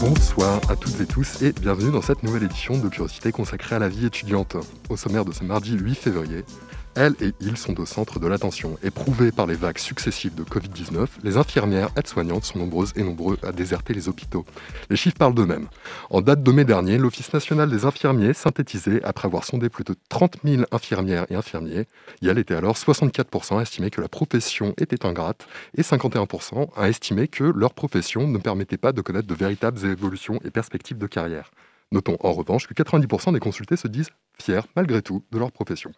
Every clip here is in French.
Bonsoir à toutes et tous et bienvenue dans cette nouvelle édition de Curiosité consacrée à la vie étudiante. Au sommaire de ce mardi 8 février, elles et ils sont au centre de l'attention. Éprouvées par les vagues successives de Covid-19, les infirmières aides-soignantes sont nombreuses et nombreux à déserter les hôpitaux. Les chiffres parlent d'eux-mêmes. En date de mai dernier, l'Office national des infirmiers synthétisait, après avoir sondé plus de 30 000 infirmières et infirmiers, Yale était alors 64% à estimer que la profession était ingrate et 51% à estimer que leur profession ne permettait pas de connaître de véritables évolutions et perspectives de carrière. Notons en revanche que 90% des consultés se disent fiers malgré tout de leur profession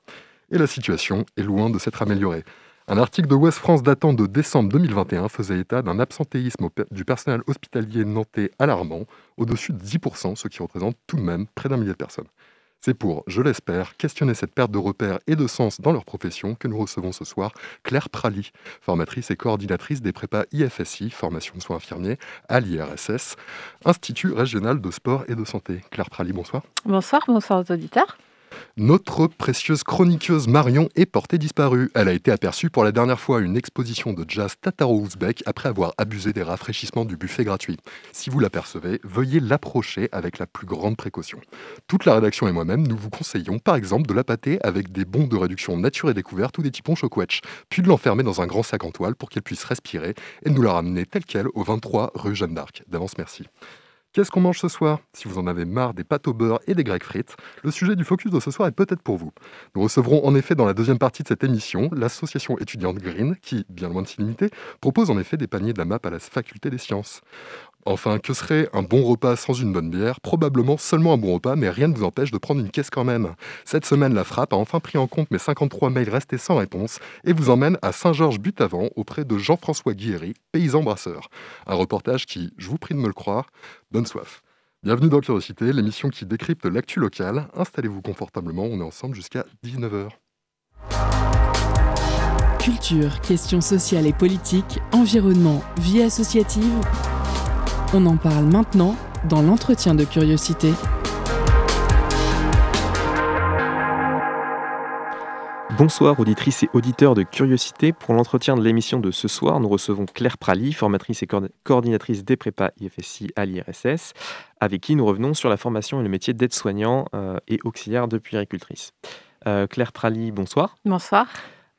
et la situation est loin de s'être améliorée. Un article de West France datant de décembre 2021 faisait état d'un absentéisme du personnel hospitalier nantais alarmant, au-dessus de 10%, ce qui représente tout de même près d'un millier de personnes. C'est pour, je l'espère, questionner cette perte de repères et de sens dans leur profession que nous recevons ce soir Claire Praly, formatrice et coordinatrice des prépas IFSI, formation de soins infirmiers, à l'IRSS, Institut régional de sport et de santé. Claire Praly, bonsoir. Bonsoir, bonsoir aux auditeurs. Notre précieuse chroniqueuse Marion est portée disparue. Elle a été aperçue pour la dernière fois à une exposition de jazz tataro-ouzbek après avoir abusé des rafraîchissements du buffet gratuit. Si vous l'apercevez, veuillez l'approcher avec la plus grande précaution. Toute la rédaction et moi-même, nous vous conseillons par exemple de la pâter avec des bons de réduction nature et découverte ou des typons choquetch, puis de l'enfermer dans un grand sac en toile pour qu'elle puisse respirer et de nous la ramener telle qu'elle au 23 rue Jeanne d'Arc. D'avance, merci. Qu'est-ce qu'on mange ce soir? Si vous en avez marre des pâtes au beurre et des grecs frites, le sujet du focus de ce soir est peut-être pour vous. Nous recevrons en effet dans la deuxième partie de cette émission l'association étudiante Green qui, bien loin de s'illimiter, propose en effet des paniers de la MAP à la faculté des sciences. Enfin, que serait un bon repas sans une bonne bière? Probablement seulement un bon repas, mais rien ne vous empêche de prendre une caisse quand même. Cette semaine, la frappe a enfin pris en compte mes 53 mails restés sans réponse et vous emmène à Saint-Georges-Butavant auprès de Jean-François Guilléry, paysan brasseur. Un reportage qui, je vous prie de me le croire, donne soif. Bienvenue dans Curiosité, l'émission qui décrypte l'actu locale. Installez-vous confortablement, on est ensemble jusqu'à 19h. Culture, questions sociales et politiques, environnement, vie associative. On en parle maintenant dans l'entretien de curiosité. Bonsoir auditrices et auditeurs de Curiosité. Pour l'entretien de l'émission de ce soir, nous recevons Claire Praly, formatrice et coordinatrice des prépas IFSI à l'IRSS, avec qui nous revenons sur la formation et le métier d'aide-soignant euh, et auxiliaire de puéricultrice. Euh, Claire Praly, bonsoir. Bonsoir.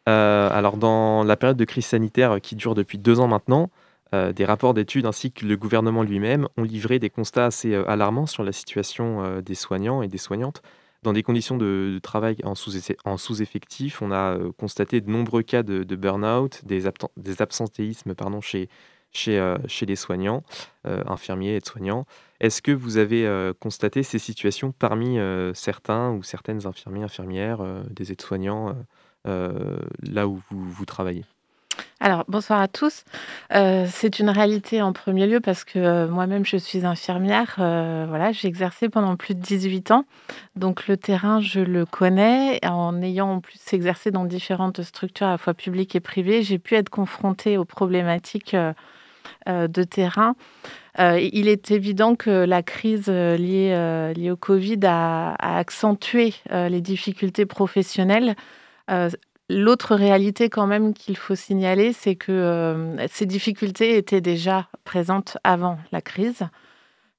Euh, alors dans la période de crise sanitaire qui dure depuis deux ans maintenant, euh, des rapports d'études ainsi que le gouvernement lui-même ont livré des constats assez euh, alarmants sur la situation euh, des soignants et des soignantes. Dans des conditions de, travail en sous-effectif, on a constaté de nombreux cas de, burn-out, des, absentéismes pardon, chez, les soignants, infirmiers et soignants. Est-ce que vous avez constaté ces situations parmi certains ou certaines infirmiers, infirmières, des aides-soignants, là où vous travaillez? Alors, bonsoir à tous. Euh, c'est une réalité en premier lieu parce que euh, moi-même, je suis infirmière. Euh, voilà, j'ai exercé pendant plus de 18 ans. Donc, le terrain, je le connais. En ayant en plus exercé dans différentes structures, à la fois publiques et privées, j'ai pu être confrontée aux problématiques de terrain. il est évident que la crise liée, au Covid a accentué les difficultés professionnelles L'autre réalité quand même qu'il faut signaler, c'est que euh, ces difficultés étaient déjà présentes avant la crise,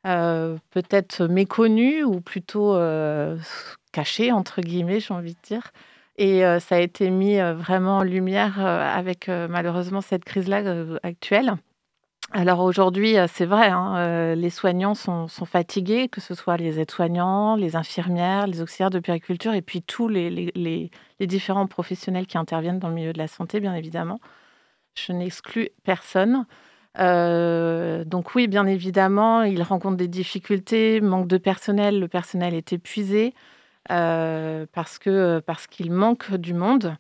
euh, peut-être méconnues ou plutôt euh, cachées, entre guillemets, j'ai envie de dire. Et ça a été mis vraiment en lumière avec malheureusement cette crise-là actuelle. Alors aujourd'hui, euh, c'est vrai, hein, euh, les soignants sont, fatigués, que ce soit les aides-soignants, les infirmières, les auxiliaires de périculture et puis tous les, différents professionnels qui interviennent dans le milieu de la santé, bien évidemment. Je n'exclus personne. Euh, donc oui, bien évidemment, ils rencontrent des difficultés, manque de personnel, le personnel est épuisé parce parce qu'il manque du monde.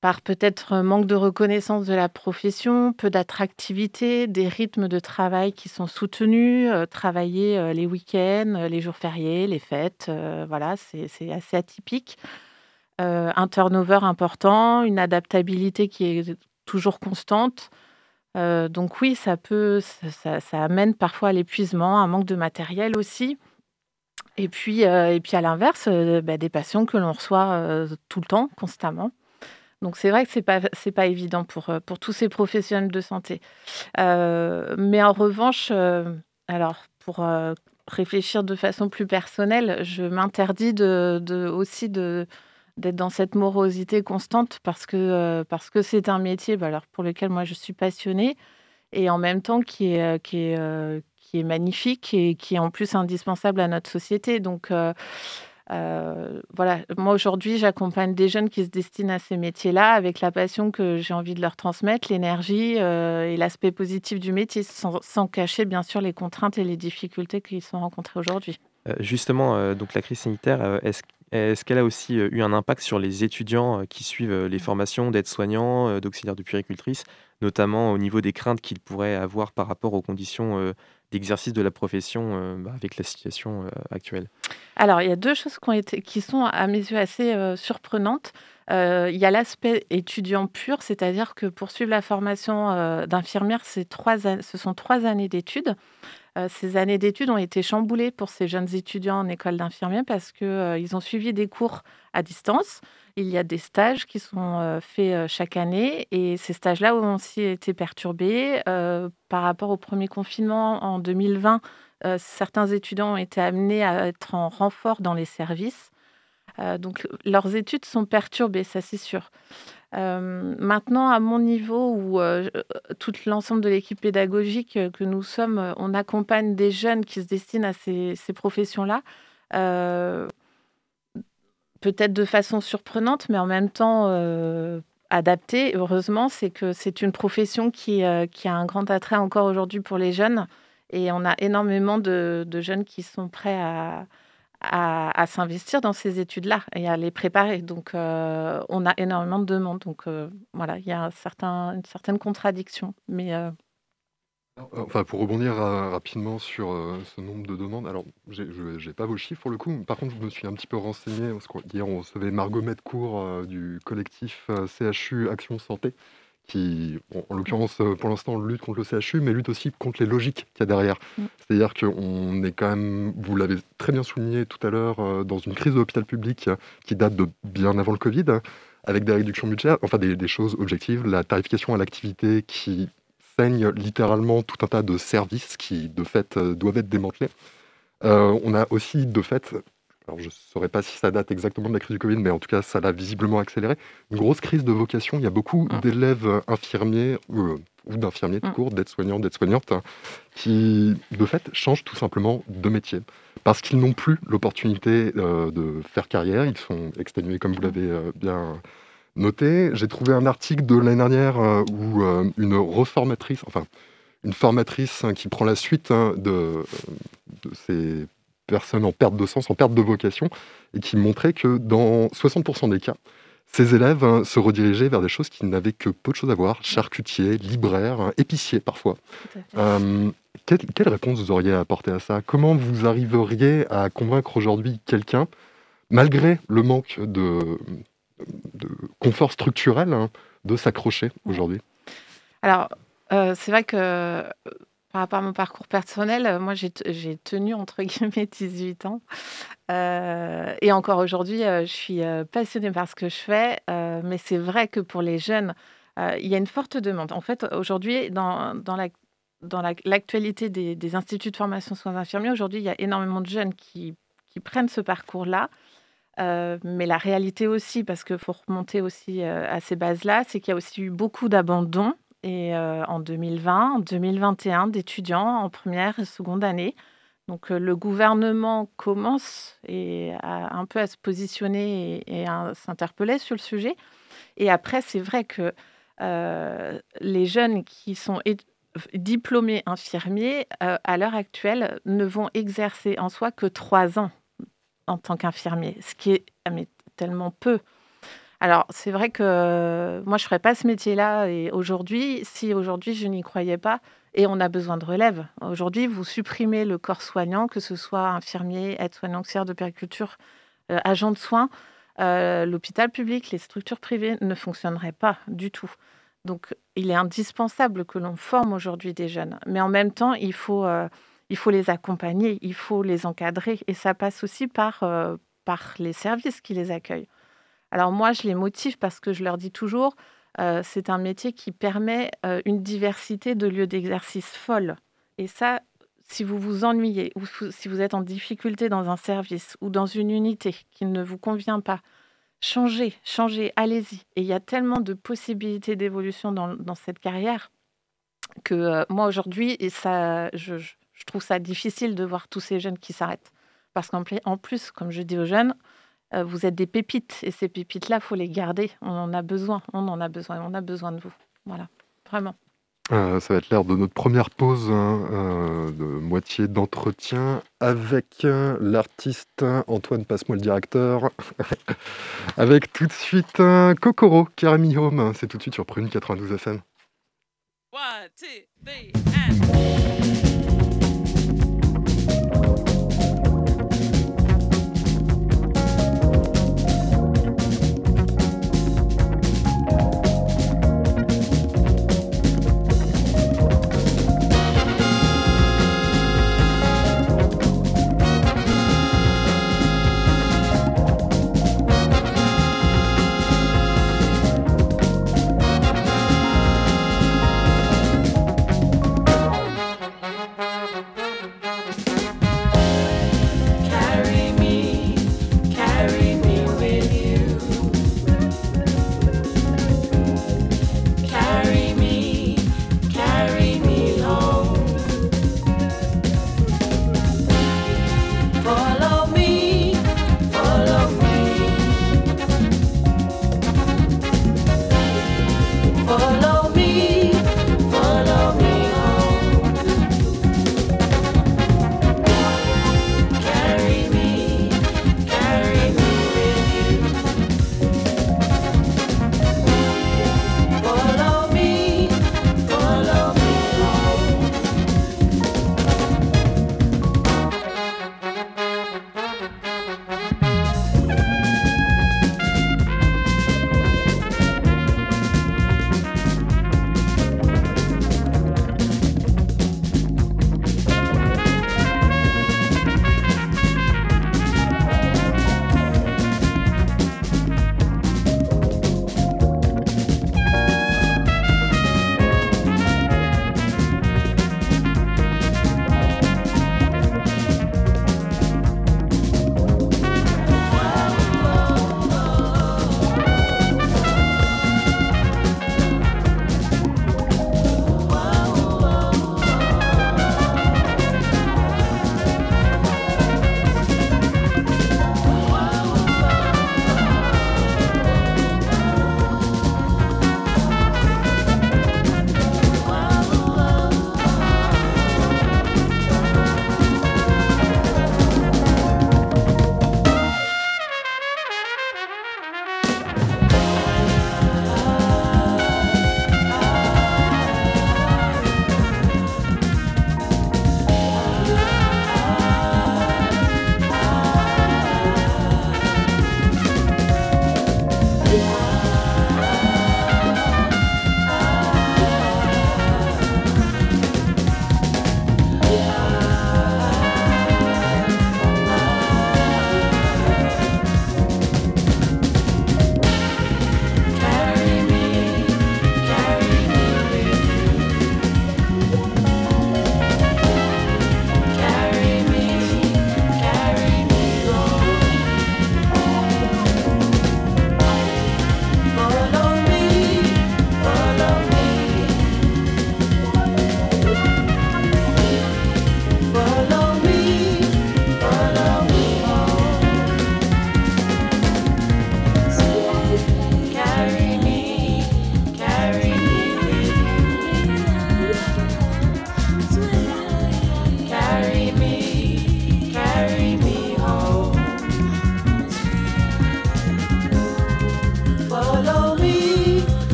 Par peut-être manque de reconnaissance de la profession, peu d'attractivité, des rythmes de travail qui sont soutenus, travailler les week-ends, les jours fériés, les fêtes, voilà, c'est assez atypique. un turnover important, une adaptabilité qui est toujours constante. donc oui, ça peut, ça, amène parfois à l'épuisement, un manque de matériel aussi. Et puis, et puis à l'inverse, bah, des patients que l'on reçoit tout le temps, constamment. Donc c'est vrai que c'est pas pas évident pour pour tous ces professionnels de santé. mais en revanche, alors pour réfléchir de façon plus personnelle, je m'interdis de, aussi de d'être dans cette morosité constante parce que parce que c'est un métier bah, alors pour lequel moi je suis passionnée et en même temps qui est qui est qui est magnifique et qui est en plus indispensable à notre société. Donc euh, voilà, moi aujourd'hui, j'accompagne des jeunes qui se destinent à ces métiers-là avec la passion que j'ai envie de leur transmettre, l'énergie euh, et l'aspect positif du métier, sans, cacher bien sûr les contraintes et les difficultés qu'ils sont rencontrés aujourd'hui. Euh, justement, donc la crise sanitaire, est-ce est qu'elle a aussi eu un impact sur les étudiants qui suivent les formations d'aides-soignants, d'auxiliaires de puéricultrices, notamment au niveau des craintes qu'ils pourraient avoir par rapport aux conditions d'exercice de la profession euh, bah, avec la situation euh, actuelle Alors, il y a deux choses qui, sont à mes yeux assez euh, surprenantes. il y a l'aspect étudiant pur, c'est-à-dire que pour suivre la formation d'infirmière, ce sont trois années d'études. ces années d'études ont été chamboulées pour ces jeunes étudiants en école d'infirmière parce qu'ils ont suivi des cours à distance. Il y a des stages qui sont euh, faits euh, chaque année et ces stages-là ont aussi été perturbés. Euh, par rapport au premier confinement en 2020, certains étudiants ont été amenés à être en renfort dans les services. donc leurs études sont perturbées, ça c'est sûr. maintenant, à mon niveau, où tout l'ensemble de l'équipe pédagogique que nous sommes, on accompagne des jeunes qui se destinent à ces, ces professions-là peut-être de façon surprenante, mais en même temps euh, adaptée. Heureusement, c'est que c'est une profession qui, euh, a un grand attrait encore aujourd'hui pour les jeunes. Et on a énormément de, jeunes qui sont prêts à, s'investir dans ces études-là et à les préparer. Donc, euh, on a énormément de demandes. Donc, voilà, il y a une certaine contradiction. Mais euh, enfin, pour rebondir rapidement sur euh, ce nombre de demandes, alors je n'ai pas vos chiffres pour le coup, par contre je me suis un petit peu renseigné, parce qu'hier on recevait Margot Medcourt euh, du collectif CHU Action Santé, qui en l'occurrence pour l'instant lutte contre le CHU, mais lutte aussi contre les logiques qu'il y a derrière. Mm. C'est-à-dire qu'on est quand même, vous l'avez très bien souligné tout à l'heure, dans une crise de l'hôpital public qui date de bien avant le Covid, avec des réductions budgétaires, enfin des, des choses objectives, la tarification à l'activité qui littéralement tout un tas de services qui, de fait, euh, doivent être démantelés. Euh, on a aussi, de fait, alors je ne saurais pas si ça date exactement de la crise du Covid, mais en tout cas, ça l'a visiblement accéléré, une grosse crise de vocation. Il y a beaucoup mmh. d'élèves infirmiers ou d'infirmiers de mmh. cours, d'aides-soignants, d'aides-soignantes, hein, qui, de fait, changent tout simplement de métier. Parce qu'ils n'ont plus l'opportunité euh, de faire carrière, ils sont exténués, comme vous l'avez bien noté. J'ai trouvé un article de l'année dernière euh, où euh, une reformatrice, enfin une formatrice hein, qui prend la suite hein, de, ces personnes en perte de sens, en perte de vocation, et qui montrait que dans 60% des cas, ces élèves hein, se redirigeaient vers des choses qui n'avaient que peu de choses à voir, charcutier, libraire, épicier parfois. Euh, quelle, quelle, réponse vous auriez à apporter à ça? Comment vous arriveriez à convaincre aujourd'hui quelqu'un, malgré le manque de, de confort structurel hein, de s'accrocher aujourd'hui Alors, euh, c'est vrai que euh, par rapport à mon parcours personnel, euh, moi j'ai tenu entre guillemets 18 ans. et encore aujourd'hui, je suis passionnée par ce que je fais. mais c'est vrai que pour les jeunes, il y a une forte demande. En fait, aujourd'hui, dans, dans la dans l'actualité des, des, instituts de formation soins infirmiers, aujourd'hui, il y a énormément de jeunes qui, qui prennent ce parcours-là, euh, mais la réalité aussi, parce qu'il faut remonter aussi euh, à ces bases-là, c'est qu'il y a aussi eu beaucoup d'abandons euh, en 2020, en 2021, d'étudiants en première et seconde année. Donc le gouvernement commence et un peu à se positionner et, à s'interpeller sur le sujet. Et après, c'est vrai que les jeunes qui sont diplômés infirmiers, à l'heure actuelle, ne vont exercer en soi que trois ans en tant qu'infirmier, ce qui est ah, tellement peu. Alors, c'est vrai que moi, je ne ferais pas ce métier-là et aujourd'hui, si aujourd'hui je n'y croyais pas, et on a besoin de relève. Aujourd'hui, vous supprimez le corps soignant, que ce soit infirmier, aide-soignant, auxiliaire de périculture, euh, agent de soins, euh, l'hôpital public, les structures privées ne fonctionneraient pas du tout. Donc, il est indispensable que l'on forme aujourd'hui des jeunes. Mais en même temps, il faut, euh, il faut les accompagner, il faut les encadrer. Et ça passe aussi par, par les services qui les accueillent. Alors moi, je les motive parce que je leur dis toujours, euh, c'est un métier qui permet euh, une diversité de lieux d'exercice folle. Et ça, si vous vous ennuyez ou si vous êtes en difficulté dans un service ou dans une unité qui ne vous convient pas, changez, changez, allez-y. Et il y a tellement de possibilités d'évolution dans, cette carrière que euh, moi aujourd'hui, et ça, je, trouve ça difficile de voir tous ces jeunes qui s'arrêtent. Parce qu'en plus, comme je dis aux jeunes, euh, vous êtes des pépites et ces pépites-là, il faut les garder. On en a besoin, on en a besoin, on a besoin de vous. Voilà, vraiment. Euh, ça va être l'heure de notre première pause hein, euh, de moitié d'entretien avec l'artiste Antoine Passe-moi le directeur. avec tout de suite Kokoro, Karami Home. C'est tout de suite sur Prune 92 FM. One, two, three, and...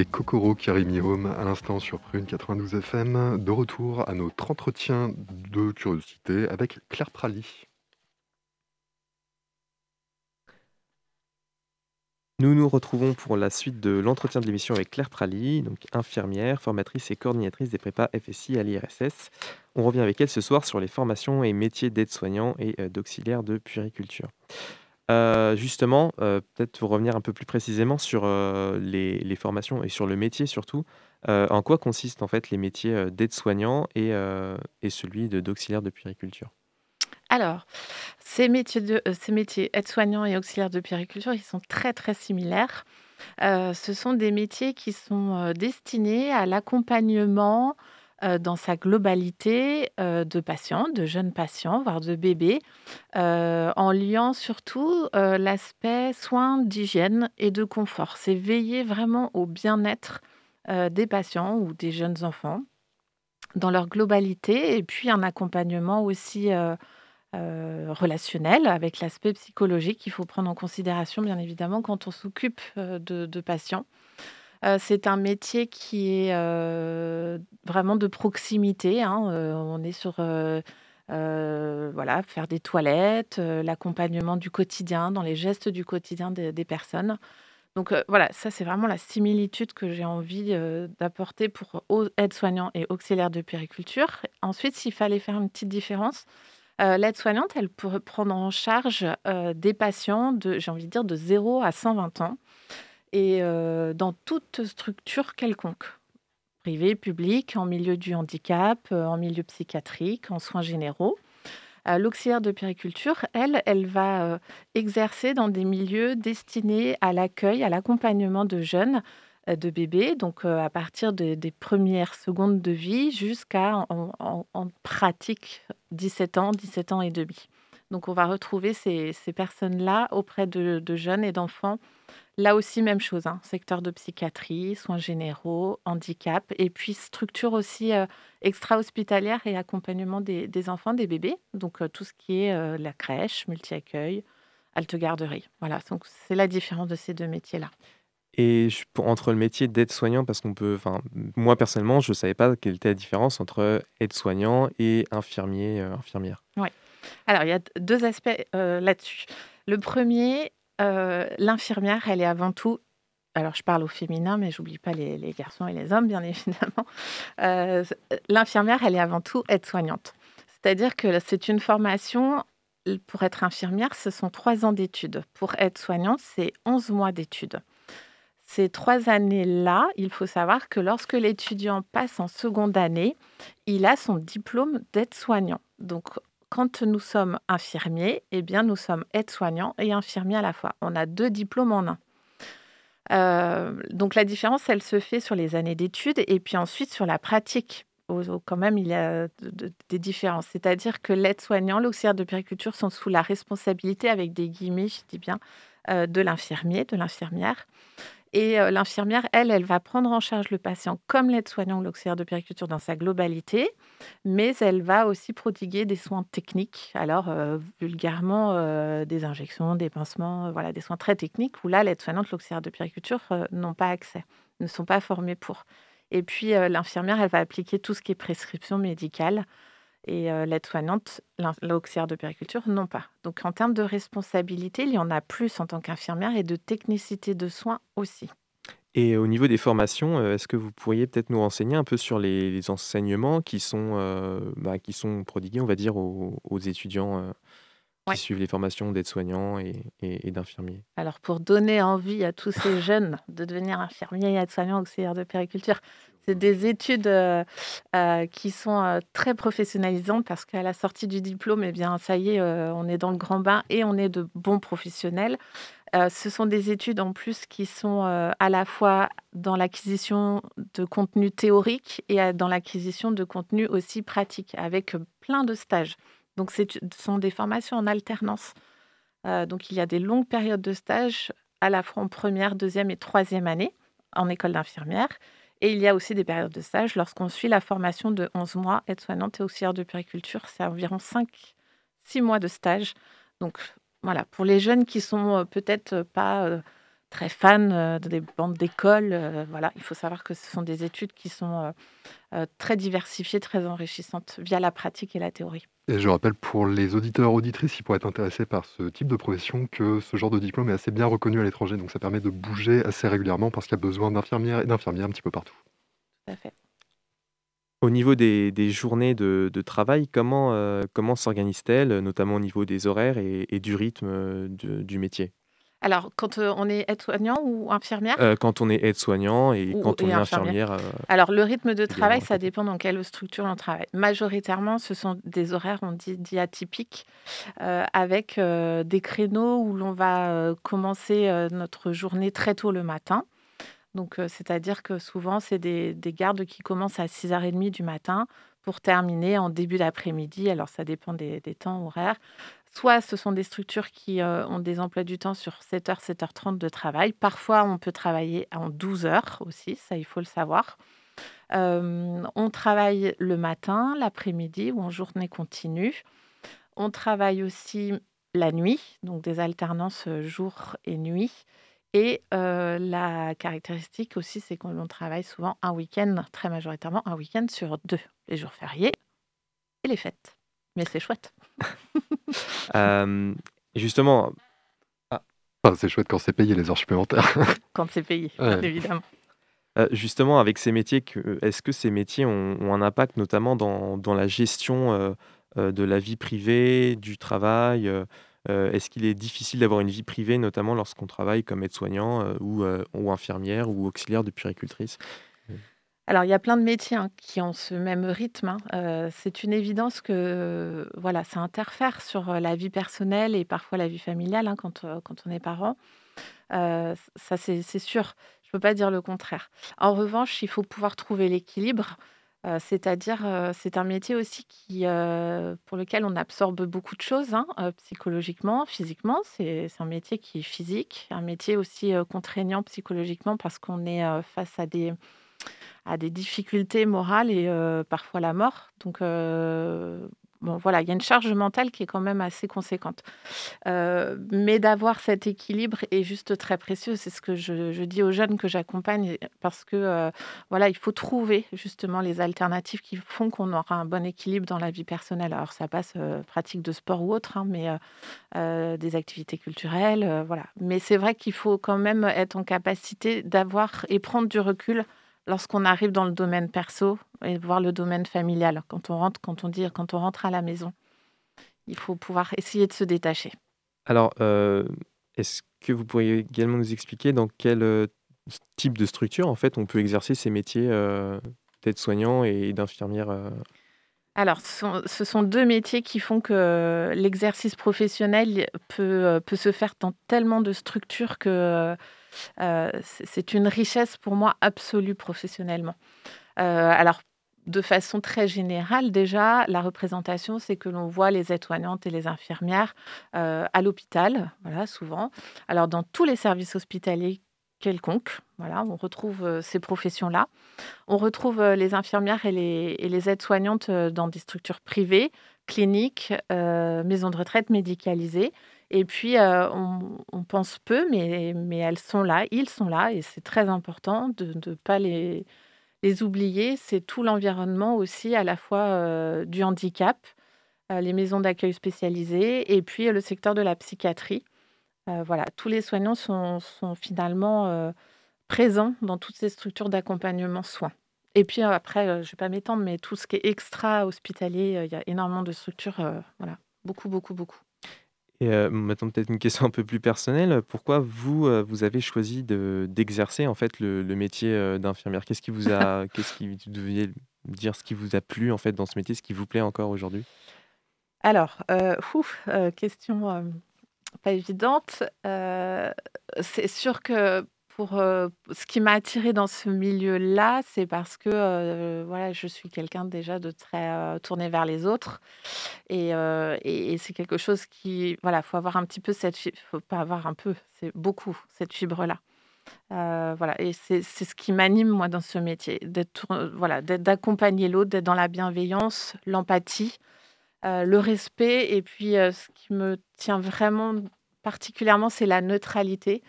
C'était Kokoro Home à l'instant sur Prune 92 FM. De retour à notre entretien de curiosité avec Claire Praly. Nous nous retrouvons pour la suite de l'entretien de l'émission avec Claire Praly, donc infirmière, formatrice et coordinatrice des prépas FSI à l'IRSS. On revient avec elle ce soir sur les formations et métiers d'aide-soignant et euh, d'auxiliaire de puériculture. Euh, justement, euh, peut-être pour revenir un peu plus précisément sur les, formations et sur le métier surtout. en quoi consistent en fait les métiers d'aide-soignant et, et celui d'auxiliaire de puériculture? Alors, ces métiers, de, euh, ces métiers aide-soignants et auxiliaires de puériculture, ils sont très très similaires. Euh, ce sont des métiers qui sont euh, destinés à l'accompagnement dans sa globalité de patients, de jeunes patients, voire de bébés, en liant surtout l'aspect soins d'hygiène et de confort. C'est veiller vraiment au bien-être des patients ou des jeunes enfants dans leur globalité et puis un accompagnement aussi relationnel, avec l'aspect psychologique qu'il faut prendre en considération, bien évidemment, quand on s'occupe de, patients. C'est un métier qui est vraiment de proximité. Hein, on est sur voilà, faire des toilettes, l'accompagnement du quotidien, dans les gestes du quotidien des, personnes. Donc voilà, ça c'est vraiment la similitude que j'ai envie d'apporter pour aides-soignants et auxiliaires de périculture. Ensuite, s'il fallait faire une petite différence, l'aide-soignante, elle pourrait prendre en charge des patients de, j'ai envie de dire, de 0 à 120 ans et euh, dans toute structure quelconque, privée, publique, en milieu du handicap, en milieu psychiatrique, en soins généraux. L'auxiliaire de périculture, elle, elle va exercer dans des milieux destinés à l'accueil, à l'accompagnement de jeunes euh, de bébés, donc euh, à partir des premières secondes de vie jusqu'à en, pratique 17 ans, 17 ans et demi. Donc on va retrouver ces, personnes-là auprès de, jeunes et d'enfants. Là aussi, même chose, hein, secteur de psychiatrie, soins généraux, handicap, et puis structure aussi euh, extra-hospitalière et accompagnement des, enfants, des bébés. Donc tout ce qui est la crèche, multi-accueil, halte-garderie. Voilà, donc c'est la différence de ces deux métiers-là. Et entre le métier d'aide-soignant, parce qu'on peut, enfin, moi personnellement, je ne savais pas quelle était la différence entre aide-soignant et infirmier, euh, infirmière. Oui. Alors, il y a deux aspects euh, là-dessus. Le premier, euh, l'infirmière, elle est avant tout, alors je parle au féminin, mais j'oublie pas les, garçons et les hommes, bien évidemment. l'infirmière, elle est avant tout aide-soignante. C'est-à-dire que c'est une formation pour être infirmière, ce sont trois ans d'études. Pour être soignante, c'est 11 mois d'études. Ces trois années-là, il faut savoir que lorsque l'étudiant passe en seconde année, il a son diplôme d'aide-soignant. Donc, quand nous sommes infirmiers, eh bien, nous sommes aides-soignants et infirmiers à la fois. On a deux diplômes en un. Euh, donc, la différence, elle se fait sur les années d'études et puis ensuite sur la pratique. Quand même, il y a des différences. C'est-à-dire que l'aide-soignant, l'auxiliaire de périculture sont sous la responsabilité, avec des guillemets, je dis bien, euh, de l'infirmier, de l'infirmière. Et l'infirmière, elle, elle va prendre en charge le patient comme l'aide-soignant ou l'auxiliaire de périculture dans sa globalité, mais elle va aussi prodiguer des soins techniques, alors vulgairement des injections, des pinsements, voilà, des soins très techniques où là, l'aide-soignante, l'auxiliaire de périculture n'ont pas accès, ne sont pas formés pour. Et puis l'infirmière, elle va appliquer tout ce qui est prescription médicale et l'aide-soignante, l'auxiliaire de périculture, non pas. Donc en termes de responsabilité, il y en a plus en tant qu'infirmière et de technicité de soins aussi. Et au niveau des formations, est-ce que vous pourriez peut-être nous renseigner un peu sur les, enseignements qui sont, bah, qui sont prodigués, on va dire, aux, étudiants qui suivent les formations d'aide-soignants et, et, d'infirmiers Alors, pour donner envie à tous ces jeunes de devenir infirmiers et aides-soignants auxiliaires de périculture, c'est des études euh, euh, qui sont euh, très professionnalisantes parce qu'à la sortie du diplôme, eh bien, ça y est, on est dans le grand bain et on est de bons professionnels. ce sont des études en plus qui sont à la fois dans l'acquisition de contenu théorique et dans l'acquisition de contenu aussi pratique avec plein de stages. Donc, ce sont des formations en alternance. donc, il y a des longues périodes de stage à la fois en première, deuxième et troisième année en école d'infirmière. Et il y a aussi des périodes de stage. Lorsqu'on suit la formation de 11 mois, aide-soignante et auxiliaire de périculture, c'est environ 5-6 mois de stage. Donc voilà, pour les jeunes qui sont euh, peut-être pas euh, très fan des bandes d'école. voilà, il faut savoir que ce sont des études qui sont très diversifiées, très enrichissantes via la pratique et la théorie. Et je rappelle pour les auditeurs auditrices qui pourraient être intéressés par ce type de profession que ce genre de diplôme est assez bien reconnu à l'étranger, donc ça permet de bouger assez régulièrement parce qu'il y a besoin d'infirmières et d'infirmières un petit peu partout. Tout à fait. Au niveau des, journées de, travail, comment, comment s'organise-t-elle, notamment au niveau des horaires et, du rythme du métier? Alors, quand on est aide-soignant ou infirmière? Quand on est aide-soignant et quand on est infirmière. Alors, le rythme de travail, ça dépend dans quelle structure on travaille. Majoritairement, ce sont des horaires, on dit, dit atypiques, avec des créneaux où l'on va commencer notre journée très tôt le matin. Donc, c'est-à-dire que souvent, c'est des, gardes qui commencent à 6h30 du matin pour terminer en début d'après-midi. Alors, ça dépend des temps horaires. Soit ce sont des structures qui euh, ont des emplois du temps sur 7h, 7h30 de travail. Parfois, on peut travailler en 12 heures aussi, ça il faut le savoir. Euh, on travaille le matin, l'après-midi ou en journée continue. On travaille aussi la nuit, donc des alternances euh, jour et nuit. Et la caractéristique aussi, c'est qu'on travaille souvent un week-end, très majoritairement un week-end sur deux, les jours fériés et les fêtes. Mais c'est chouette. Euh, justement. Ah. c'est chouette quand c'est payé les heures supplémentaires. quand c'est payé, évidemment. Euh, justement, avec ces métiers, est-ce que ces métiers ont, un impact notamment dans, dans la gestion euh, de la vie privée, du travail Est-ce qu'il est difficile d'avoir une vie privée, notamment lorsqu'on travaille comme aide-soignant ou, ou infirmière ou auxiliaire de puéricultrice? Alors, il y a plein de métiers hein, qui ont ce même rythme. Hein. Euh, c'est une évidence que voilà, ça interfère sur euh, la vie personnelle et parfois la vie familiale hein, quand, euh, quand on est parent. ça, c'est sûr. Je ne peux pas dire le contraire. En revanche, il faut pouvoir trouver l'équilibre. C'est-à-dire, c'est un métier aussi qui, pour lequel on absorbe beaucoup de choses, psychologiquement, physiquement. C'est un métier qui est physique, un métier aussi contraignant psychologiquement parce qu'on est face à des, à des difficultés morales et euh, parfois la mort. Donc, euh, voilà, il y a une charge mentale qui est quand même assez conséquente. Euh, mais d'avoir cet équilibre est juste très précieux. C'est ce que je, dis aux jeunes que j'accompagne parce que, voilà, il faut trouver justement les alternatives qui font qu'on aura un bon équilibre dans la vie personnelle. Alors, ça passe pratique de sport ou autre, hein, mais des activités culturelles, voilà. Mais c'est vrai qu'il faut quand même être en capacité d'avoir et prendre du recul lorsqu'on arrive dans le domaine perso et voir le domaine familial. Quand on rentre, quand on dit, quand on rentre à la maison, il faut pouvoir essayer de se détacher. Alors, euh, est-ce que vous pourriez également nous expliquer dans quel euh, type de structure, en fait, on peut exercer ces métiers euh, d'aide-soignant et d'infirmière alors, ce sont, deux métiers qui font que l'exercice professionnel peut, peut, se faire dans tellement de structures que euh, c'est une richesse pour moi absolue professionnellement. Euh, alors, de façon très générale, déjà, la représentation, c'est que l'on voit les aides-soignantes et les infirmières euh, à l'hôpital, voilà, souvent. Alors, dans tous les services hospitaliers quelconques, voilà, on retrouve ces professions-là. On retrouve les infirmières et les, et les aides-soignantes dans des structures privées, cliniques, maisons de retraite médicalisées. Et puis, on, pense peu, mais, elles sont là, ils sont là, et c'est très important de ne pas les, les oublier. C'est tout l'environnement aussi, à la fois du handicap, les maisons d'accueil spécialisées, et puis le secteur de la psychiatrie. voilà, tous les soignants sont, sont finalement présents dans toutes ces structures d'accompagnement soins. Et puis après, je ne vais pas m'étendre, mais tout ce qui est extra-hospitalier, il y a énormément de structures, voilà, beaucoup, beaucoup, beaucoup. Et maintenant peut-être une question un peu plus personnelle. Pourquoi vous, vous avez choisi de d'exercer en fait le le métier, d'infirmière? Qu'est-ce qui vous a qu'est-ce qui vous deviez dire ce qui vous a plu en fait dans ce métier, ce qui vous plaît encore aujourd'hui? Alors, question, pas évidente. c'est sûr que ce qui m'a attirée dans ce milieu-là, c'est parce que voilà, je suis quelqu'un déjà de très tourné vers les autres, et, c'est quelque chose qui, voilà, faut avoir un petit peu cette, faut pas avoir un peu, c'est beaucoup cette fibre-là. voilà, et c'est ce qui m'anime moi dans ce métier, d'être, voilà, d'accompagner l'autre, d'être dans la bienveillance, l'empathie, le respect, et puis ce qui me tient vraiment particulièrement, c'est la neutralité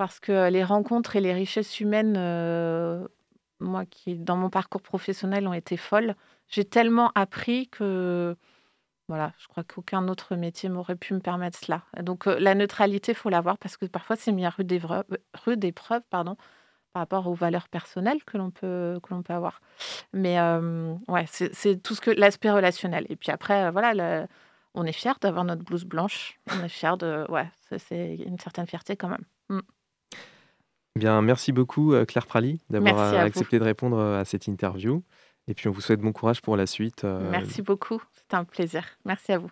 parce que les rencontres et les richesses humaines, moi qui, dans mon parcours professionnel, ont été folles. J'ai tellement appris que, voilà, je crois qu'aucun autre métier m'aurait pu me permettre cela. Donc la neutralité, faut l'avoir parce que parfois c'est mis à rude épreuve, pardon, par rapport aux valeurs personnelles que l'on peut, que l'on peut avoir. Mais euh, ouais, c'est tout ce que l'aspect relationnel. Et puis après, voilà, on est fier d'avoir notre blouse blanche. On est fier de, ouais, c'est une certaine fierté quand même. Mm. Bien, merci beaucoup euh, Claire Praly d'avoir euh, accepté de répondre euh, à cette interview. Et puis on vous souhaite bon courage pour la suite. Merci beaucoup, c'était un plaisir. Merci à vous.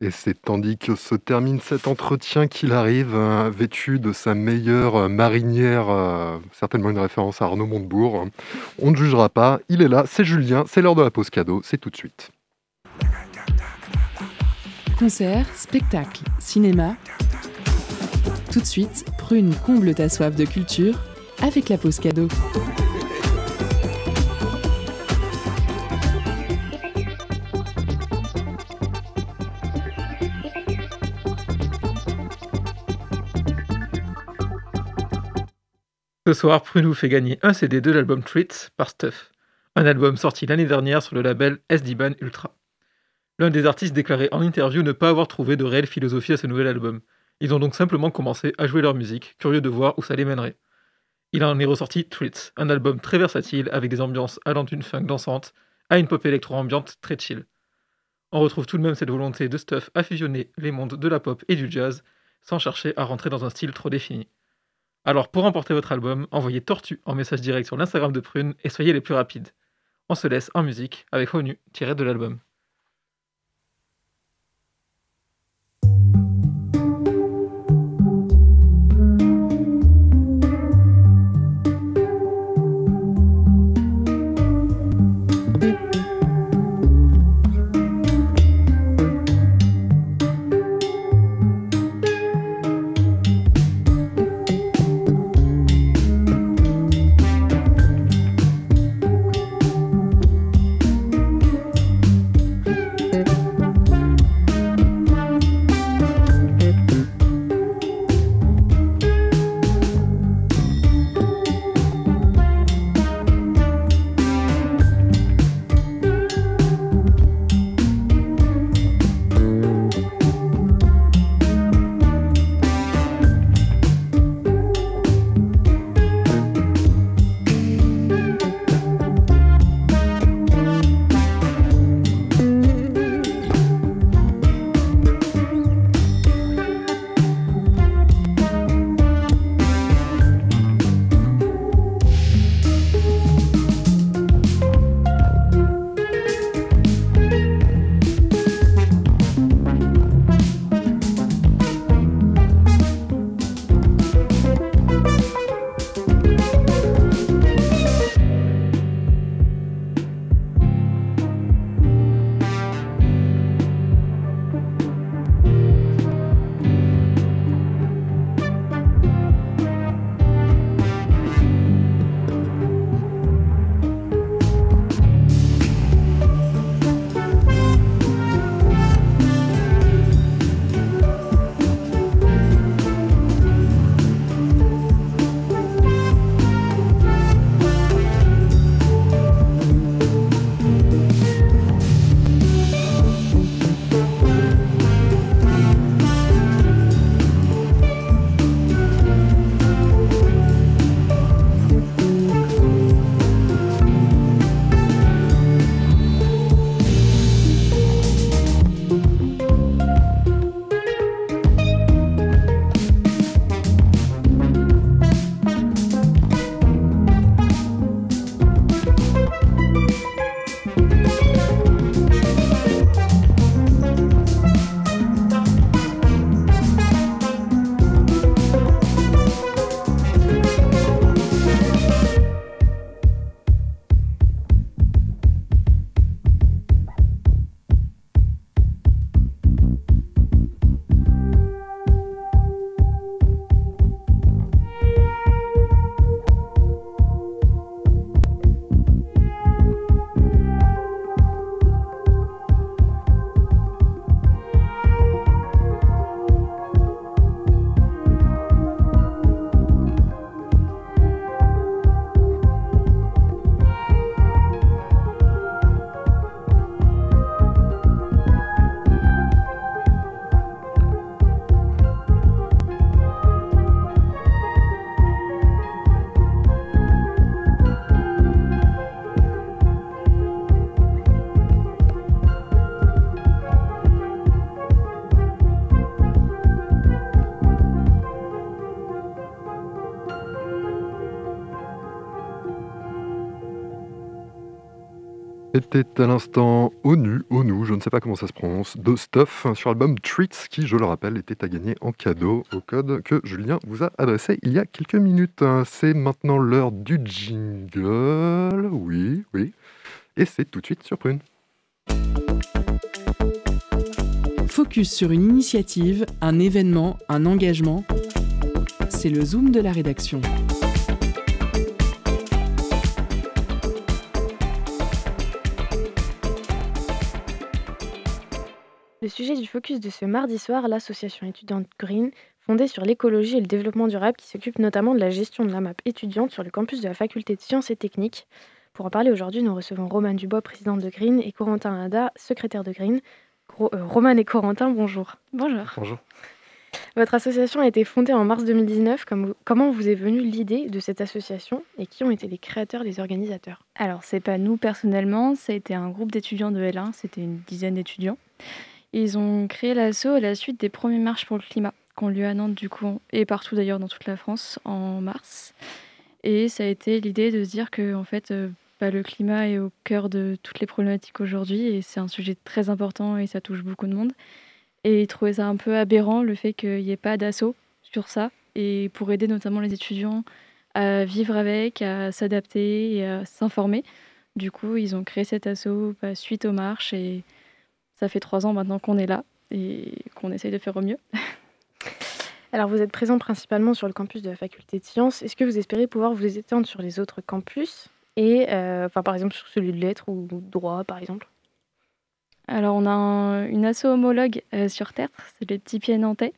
Et c'est tandis que se termine cet entretien qu'il arrive, vêtu de sa meilleure marinière, certainement une référence à Arnaud Montebourg. On ne jugera pas, il est là, c'est Julien, c'est l'heure de la pause cadeau, c'est tout de suite. Concert, spectacle, cinéma, tout de suite, Prune comble ta soif de culture avec la pause cadeau. Ce soir, Prune vous fait gagner un CD de l'album Treats par Stuff, un album sorti l'année dernière sur le label SD-Ban Ultra. L'un des artistes déclarait en interview ne pas avoir trouvé de réelle philosophie à ce nouvel album, ils ont donc simplement commencé à jouer leur musique, curieux de voir où ça les mènerait. Il en est ressorti Treats, un album très versatile avec des ambiances allant d'une funk dansante à une pop électro-ambiante très chill. On retrouve tout de même cette volonté de Stuff à fusionner les mondes de la pop et du jazz sans chercher à rentrer dans un style trop défini. Alors pour remporter votre album, envoyez Tortue en message direct sur l'Instagram de Prune et soyez les plus rapides. On se laisse en musique avec Honu tiré de l'album. Était à l'instant ONU, ONU, je ne sais pas comment ça se prononce, de Stuff sur l'album Treats qui, je le rappelle, était à gagner en cadeau au code que Julien vous a adressé il y a quelques minutes. C'est maintenant l'heure du jingle. Oui, oui. Et c'est tout de suite sur Prune. Focus sur une initiative, un événement, un engagement. C'est le zoom de la rédaction. Le sujet du focus de ce mardi soir, l'association étudiante Green, fondée sur l'écologie et le développement durable, qui s'occupe notamment de la gestion de la map étudiante sur le campus de la faculté de sciences et techniques. Pour en parler aujourd'hui, nous recevons Romane Dubois, présidente de Green, et Corentin Ada, secrétaire de Green. Gro euh, Romane et Corentin, bonjour. Bonjour. Bonjour. Votre association a été fondée en mars 2019. Comme comment vous est venue l'idée de cette association et qui ont été les créateurs, les organisateurs? Alors, c'est pas nous personnellement, ça a été un groupe d'étudiants de L1, c'était une dizaine d'étudiants. Ils ont créé l'asso à la suite des premières marches pour le climat qu'on a à Nantes du coup et partout d'ailleurs dans toute la France en mars. Et ça a été l'idée de se dire que en fait euh, bah, le climat est au cœur de toutes les problématiques aujourd'hui et c'est un sujet très important et ça touche beaucoup de monde. Et ils trouvaient ça un peu aberrant le fait qu'il n'y ait pas d'assaut sur ça et pour aider notamment les étudiants à vivre avec, à s'adapter et à s'informer. Du coup, ils ont créé cet assaut bah, suite aux marches ça fait trois ans maintenant qu'on est là et qu'on essaye de faire au mieux. Alors, vous êtes présent principalement sur le campus de la faculté de sciences. Est-ce que vous espérez pouvoir vous étendre sur les autres campus et, euh, enfin, par exemple, sur celui de lettres ou droit, par exemple? Alors, on a un- une asso homologue euh, sur Tertre, c'est les petits pieds nantais,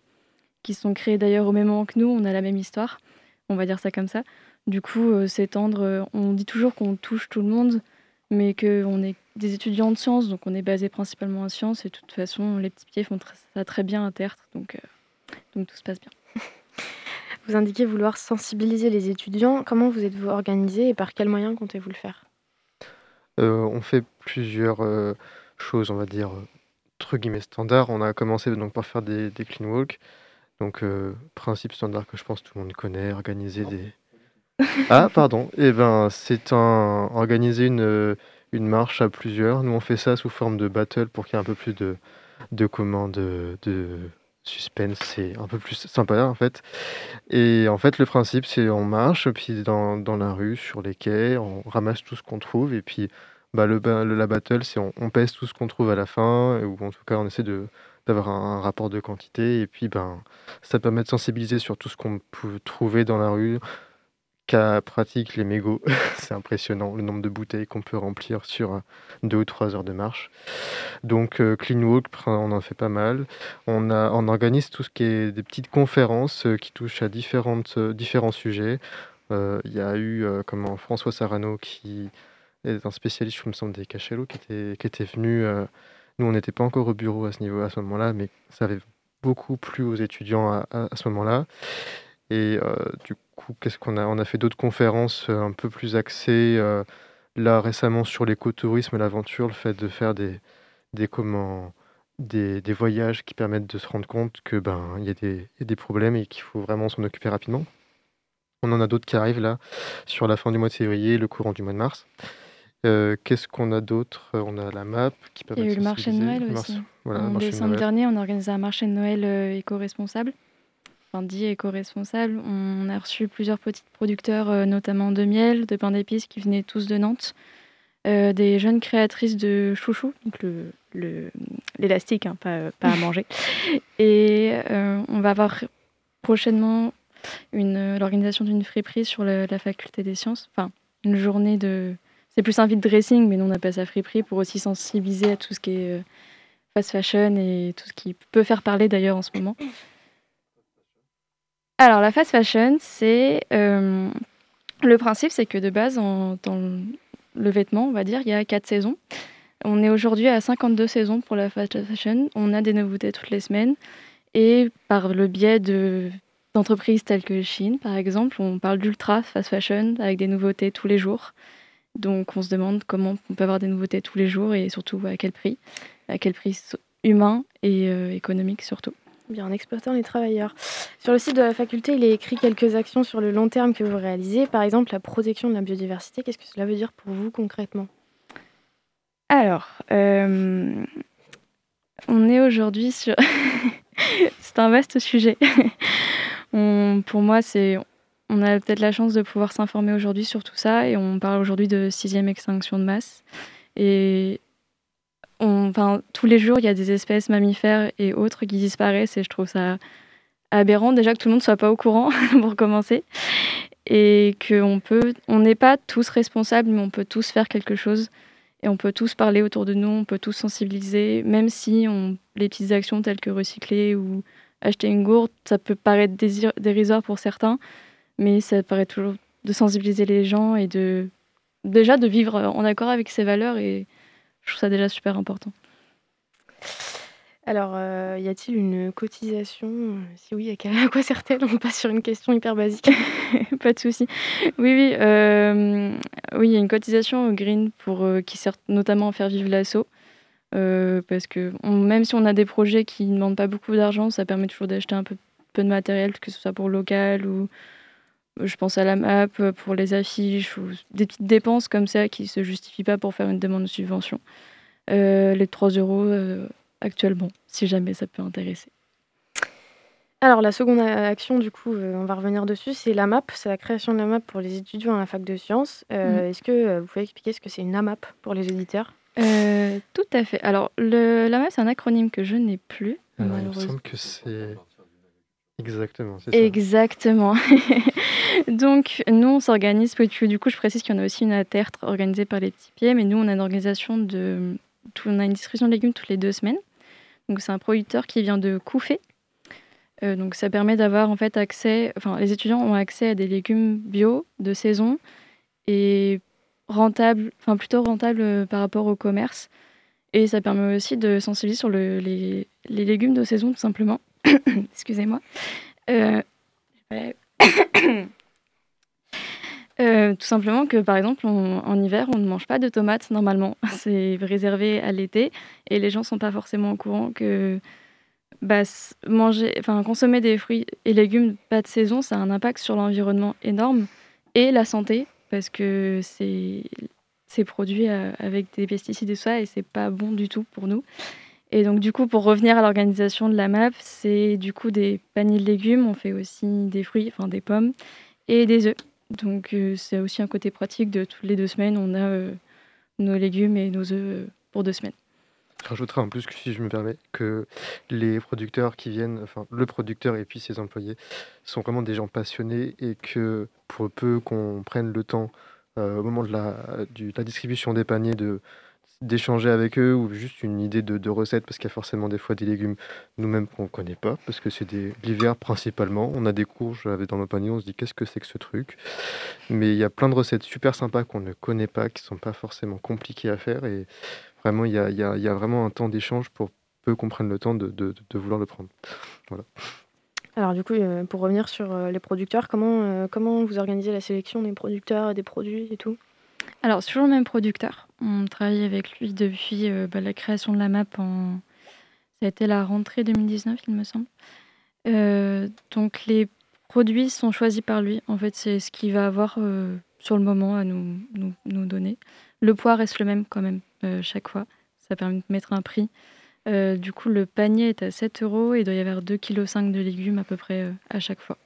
qui sont créés d'ailleurs au même moment que nous. On a la même histoire, on va dire ça comme ça. Du coup, euh, s'étendre, on dit toujours qu'on touche tout le monde, mais qu'on est des étudiants de sciences, donc on est basé principalement en sciences. Et de toute façon, les petits pieds font ça très bien à Tertre, donc, euh, donc tout se passe bien. Vous indiquez vouloir sensibiliser les étudiants. Comment vous êtes-vous organisé et par quels moyens comptez-vous le faire? Euh, on fait plusieurs euh, choses, on va dire, entre guillemets standards. On a commencé donc par faire des, des clean walks. Donc, euh, principe standard que je pense tout le monde connaît, organiser des. Ah, pardon. Eh ben, c'est un organiser une, euh, une marche à plusieurs. Nous, on fait ça sous forme de battle pour qu'il y ait un peu plus de, de comment, de, de suspense. C'est un peu plus sympa, en fait. Et en fait, le principe, c'est on marche, puis dans, dans la rue, sur les quais, on ramasse tout ce qu'on trouve, et puis bah, le, le- la battle, c'est on, pèse tout ce qu'on trouve à la fin, ou en tout cas, on essaie de d'avoir un, un rapport de quantité, et puis ben, ça permet de sensibiliser sur tout ce qu'on peut trouver dans la rue. Pratique, les mégots, c'est impressionnant le nombre de bouteilles qu'on peut remplir sur euh, deux ou trois heures de marche. Donc, euh, Clean Walk, on en fait pas mal. On, a, on organise tout ce qui est des petites conférences euh, qui touchent à différentes, différents sujets. Il y a eu comment, François Sarano qui est un spécialiste, je me semble, des cachalots, qui était, qui était venu. nous, on n'était pas encore au bureau à ce niveau, à ce moment-là, mais ça avait beaucoup plu aux étudiants à, à- ce moment-là. Et du coup, qu'est-ce qu'on a On a fait d'autres conférences euh, un peu plus axées, euh, là récemment sur l'écotourisme et l'aventure, le fait de faire des, des, comment, des, des voyages qui permettent de se rendre compte que ben il y, a des- il y a des problèmes et qu'il faut vraiment s'en occuper rapidement. On en a d'autres qui arrivent là sur la fin du mois de février, le courant du mois de mars. Euh, Qu'est-ce qu'on a d'autre? On a la map qui Il permet y a eu le marché de. Noël aussi. marché- voilà, le en de décembre dernier, on a organisé un marché de Noël éco-responsable. Enfin, dit éco-responsable. On a reçu plusieurs petits producteurs, euh, notamment de miel, de pain d'épices, qui venaient tous de Nantes. Euh, des jeunes créatrices de chouchou, donc le- le- l'élastique, hein, pas, pas à manger. Et euh, on va avoir prochainement une- l'organisation d'une friperie sur la, la faculté des sciences. Enfin, une journée de. C'est plus un vide dressing, mais nous on appelle ça friperie pour aussi sensibiliser à tout ce qui est fast fashion et tout ce qui peut faire parler d'ailleurs en ce moment. Alors la fast fashion, c'est euh, le principe, c'est que de base dans le- vêtement, on va dire, il y a quatre saisons. On est aujourd'hui à 52 saisons pour la fast fashion. On a des nouveautés toutes les semaines et par le biais de d'entreprises telles que Chine, par exemple, on parle d'ultra fast fashion avec des nouveautés tous les jours. Donc on se demande comment on peut avoir des nouveautés tous les jours et surtout à quel prix, à quel prix humain et euh, économique surtout. Bien, en exploitant les travailleurs. Sur le site de la faculté, il est écrit quelques actions sur le long terme que vous réalisez. Par exemple, la protection de la biodiversité. Qu'est-ce que cela veut dire pour vous concrètement? Alors, on est aujourd'hui sur... c'est un vaste sujet. pour moi, c'est on a peut-être la chance de pouvoir s'informer aujourd'hui sur tout ça et on parle aujourd'hui de sixième extinction de masse. Et enfin, tous les jours, il y a des espèces mammifères et autres qui disparaissent et je trouve ça aberrant déjà que tout le monde ne soit pas au courant pour commencer et qu'on peut, on n'est pas tous responsables, mais on peut tous faire quelque chose et on peut tous parler autour de nous, on peut tous sensibiliser, même si on, les petites actions telles que recycler ou acheter une gourde, ça peut paraître dérisoire pour certains, mais ça paraît toujours de sensibiliser les gens et de déjà de vivre en accord avec ses valeurs et je trouve ça déjà super important. Alors, euh, y a-t-il une cotisation Si oui, à quoi sert-elle? On passe sur une question hyper basique. Pas de souci. Oui, oui, euh, oui, il y a une cotisation au Green pour, euh, qui sert notamment à faire vivre l'assaut. parce que même si on a des projets qui ne demandent pas beaucoup d'argent, ça permet toujours d'acheter un peu, peu de matériel, que ce soit pour local ou je pense à la map pour les affiches ou des petites dépenses comme ça qui ne se justifient pas pour faire une demande de subvention. les 3 euros actuellement, si jamais ça peut intéresser. Alors la seconde action, du coup, euh, on va revenir dessus, c'est la map, c'est la création de la map pour les étudiants à la fac de sciences. Euh, mm. Est-ce que euh, vous pouvez expliquer ce que c'est une AMAP pour les éditeurs Tout à fait. Alors le, la map, c'est un acronyme que je n'ai plus. il me semble que c'est... Exactement, c'est ça. Exactement. Donc, nous, on s'organise, du coup, je précise qu'il y en a aussi une à Tertre organisée par les petits pieds, mais nous, on a une organisation de... On a une distribution de légumes toutes les deux semaines. Donc c'est un producteur qui vient de Koufé. Euh, donc ça permet d'avoir en fait accès, enfin les étudiants ont accès à des légumes bio de saison et rentable, enfin plutôt rentable euh, par rapport au commerce. Et ça permet aussi de sensibiliser sur le, les, les, légumes de saison tout simplement. Excusez-moi. Euh, Euh, tout simplement que, par exemple, en hiver, on ne mange pas de tomates normalement. C'est réservé à l'été et les gens ne sont pas forcément au courant que bah, manger, enfin, consommer des fruits et légumes pas de saison, ça a un impact sur l'environnement énorme et la santé parce que c'est c'est produit euh, avec des pesticides et ça et c'est pas bon du tout pour nous. Et donc du coup, pour revenir à l'organisation de la MAP, c'est du coup des paniers de légumes, on fait aussi des fruits, enfin des pommes et des œufs. Donc euh, c'est aussi un côté pratique de toutes les deux semaines, on a euh, nos légumes et nos œufs euh, pour deux semaines. Je rajouterai en plus, que, si je me permets, que les producteurs qui viennent, enfin le producteur et puis ses employés, sont vraiment des gens passionnés et que pour peu qu'on prenne le temps au moment de la, de la distribution des paniers de d'échanger avec eux ou juste une idée de, recette parce qu'il y a forcément des fois des légumes nous-mêmes qu'on ne connaît pas parce que c'est des l'hiver principalement. On a des courges avec dans nos paniers, on se dit qu'est-ce que c'est que ce truc? Mais il y a plein de recettes super sympas qu'on ne connaît pas, qui sont pas forcément compliquées à faire et vraiment il y a, y a, y a vraiment un temps d'échange pour peu qu'on prenne le temps de, vouloir le prendre. Voilà. Alors du coup, euh, pour revenir sur euh, les producteurs, comment, euh, comment vous organisez la sélection des producteurs et des produits et tout? Alors, sur le même producteur. On travaille avec lui depuis euh, bah, la création de la map. Ça a été la rentrée 2019, il me semble. Euh, donc, les produits sont choisis par lui. En fait, c'est ce qu'il va avoir euh, sur le moment à nous, nous, donner. Le poids reste le même quand même, chaque fois. Ça permet de mettre un prix. du coup, le panier est à 7 euros et il doit y avoir 2,5 kg de légumes à peu près à chaque fois.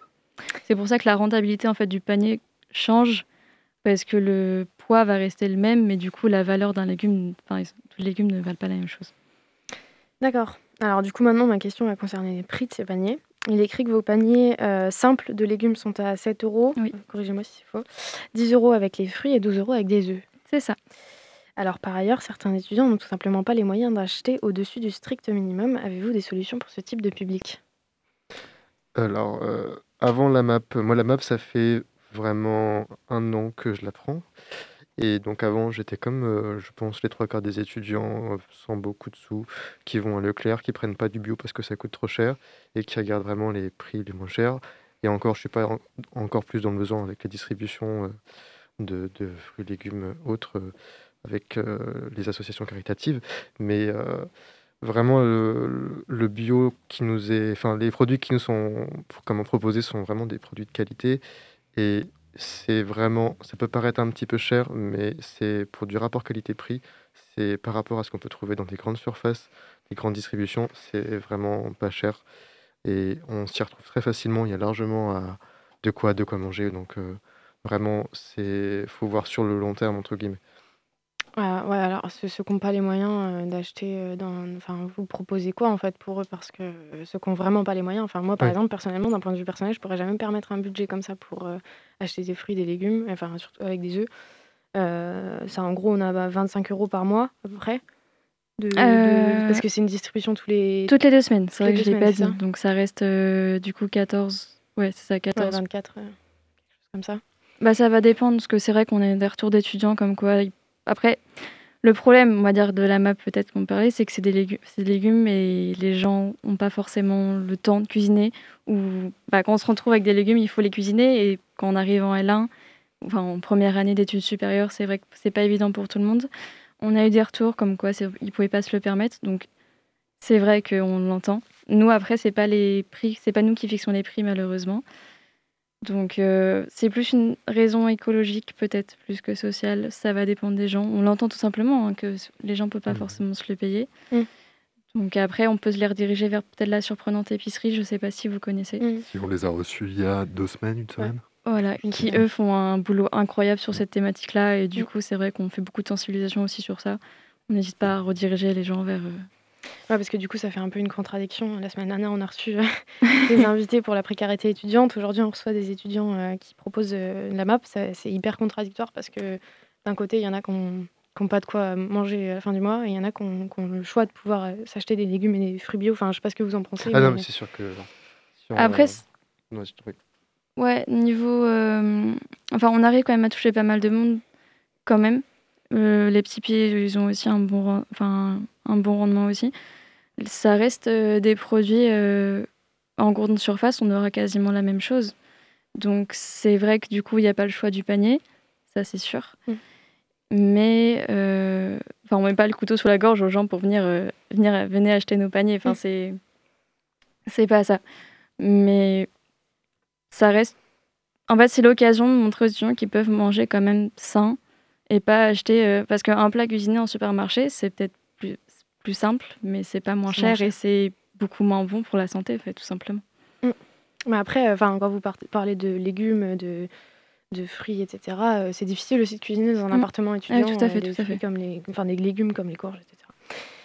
C'est pour ça que la rentabilité en fait, du panier change parce que le poids va rester le même, mais du coup, la valeur d'un légume, enfin, tous les légumes ne valent pas la même chose. D'accord. Alors, du coup, maintenant, ma question va concerner les prix de ces paniers. Il écrit que vos paniers euh, simples de légumes sont à 7 euros. Oui. Corrigez-moi si c'est faux. 10 euros avec les fruits et 12 euros avec des œufs. C'est ça. Alors, par ailleurs, certains étudiants n'ont tout simplement pas les moyens d'acheter au-dessus du strict minimum. Avez-vous des solutions pour ce type de public? Alors, euh, avant la map, moi, la map, ça fait vraiment un an que je l'apprends. Et donc avant, j'étais comme, euh, je pense, les trois quarts des étudiants euh, sans beaucoup de sous, qui vont à Leclerc, qui prennent pas du bio parce que ça coûte trop cher et qui regardent vraiment les prix les moins chers. Et encore, je suis pas encore plus dans le besoin avec la distribution euh, de, de fruits légumes autres avec les associations caritatives. Mais vraiment, le, le bio qui nous est, enfin, les produits qui nous sont comment proposés sont vraiment des produits de qualité et c'est vraiment ça peut paraître un petit peu cher, mais c'est pour du rapport qualité-prix, c'est par rapport à ce qu'on peut trouver dans des grandes surfaces, des grandes distributions, c'est vraiment pas cher et on s'y retrouve très facilement. Il y a largement de quoi de quoi manger donc euh, vraiment c'est faut voir sur le long terme entre guillemets. Ah, ouais, alors ceux qui n'ont pas les moyens, euh, d'acheter, euh, dans enfin, vous proposez quoi, en fait, pour eux? Parce que, ceux qui n'ont vraiment pas les moyens enfin, moi, par exemple, personnellement, d'un point de vue personnel, je pourrais jamais me permettre un budget comme ça pour, euh, acheter des fruits, des légumes, enfin, surtout avec des œufs. ça, en gros, on a, 25 euros par mois, à peu près, de parce que c'est une distribution tous les toutes les deux semaines, c'est vrai que je l'ai pas dit. Donc ça reste, du coup 14 ouais, c'est ça, 14 24, quelque chose comme ça. Bah, ça va dépendre parce que c'est vrai qu'on a des retours d'étudiants comme quoi après, le problème, on dire, de la map, peut-être qu'on parlait, c'est que c'est des, légumes, des légumes et les gens n'ont pas forcément le temps de cuisiner. Ou bah, quand on se retrouve avec des légumes, il faut les cuisiner. Et quand on arrive en L1, enfin en première année d'études supérieures, c'est vrai que c'est pas évident pour tout le monde. On a eu des retours comme quoi ils ne pouvaient pas se le permettre. Donc c'est vrai qu'on l'entend. Nous, après, c'est pas les prix, c'est pas nous qui fixons les prix, malheureusement. Donc euh, c'est plus une raison écologique peut-être plus que sociale, ça va dépendre des gens. On l'entend tout simplement hein, que les gens ne peuvent pas mmh. forcément se le payer. Mmh. Donc après on peut se les rediriger vers peut-être la surprenante épicerie, je ne sais pas si vous connaissez. Mmh. Si on les a reçus il y a deux semaines, une semaine. Voilà, qui eux font un boulot incroyable sur cette thématique-là et du coup c'est vrai qu'on fait beaucoup de sensibilisation aussi sur ça. On n'hésite pas à rediriger les gens vers... Euh, Ouais, parce que du coup, ça fait un peu une contradiction. La semaine dernière, on a reçu euh, des invités pour la précarité étudiante. Aujourd'hui, on reçoit des étudiants euh, qui proposent euh, la map. C'est hyper contradictoire parce que d'un côté, il y en a qui n'ont pas de quoi manger à la fin du mois et il y en a qui ont, le choix de pouvoir s'acheter des légumes et des fruits bio. Enfin, je sais pas ce que vous en pensez. Ah non, mais c'est sûr que. Après, ouais, niveau. Enfin, on arrive quand même à toucher pas mal de monde, quand même. les petits pieds, ils ont aussi un bon, enfin, un bon rendement aussi. Ça reste euh, des produits euh, en grande surface, on aura quasiment la même chose. Donc c'est vrai que du coup, il n'y a pas le choix du panier, ça c'est sûr. Mm. Mais euh, enfin, on met pas le couteau sous la gorge aux gens pour venir, venir venez acheter nos paniers. Enfin, mm. c'est c'est pas ça. Mais ça reste. En fait, c'est l'occasion de montrer aux étudiants qu'ils peuvent manger quand même sain et pas acheter. parce qu'un plat cuisiné en supermarché, c'est peut-être plus, simple, mais c'est pas moins cher, et c'est beaucoup moins bon pour la santé, fait, tout simplement. Mm. Mais après, enfin, quand vous parlez de légumes, de, de fruits, etc., euh, c'est difficile aussi de cuisiner dans un mm. appartement étudiant. tout à fait, tout à fait. Comme les, enfin, des légumes comme les courges, etc.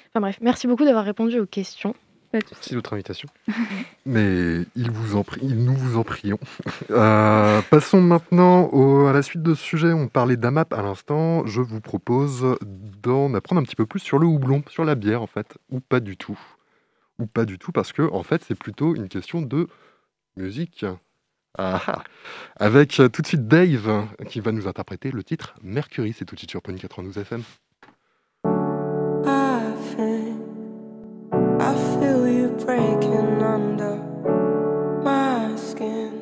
Enfin bref, merci beaucoup d'avoir répondu aux questions. Merci de votre invitation. Mais il, vous en prie, nous vous en prions. Euh, passons maintenant à la suite de ce sujet. On parlait d'AMAP à l'instant. Je vous propose d'en apprendre un petit peu plus sur le houblon, sur la bière en fait, ou pas du tout. Ou pas du tout, parce que en fait, c'est plutôt une question de musique. Ah, ah. avec euh, tout de suite Dave qui va nous interpréter le titre Mercury. C'est tout de suite sur Pony 92 FM. Breaking under my skin.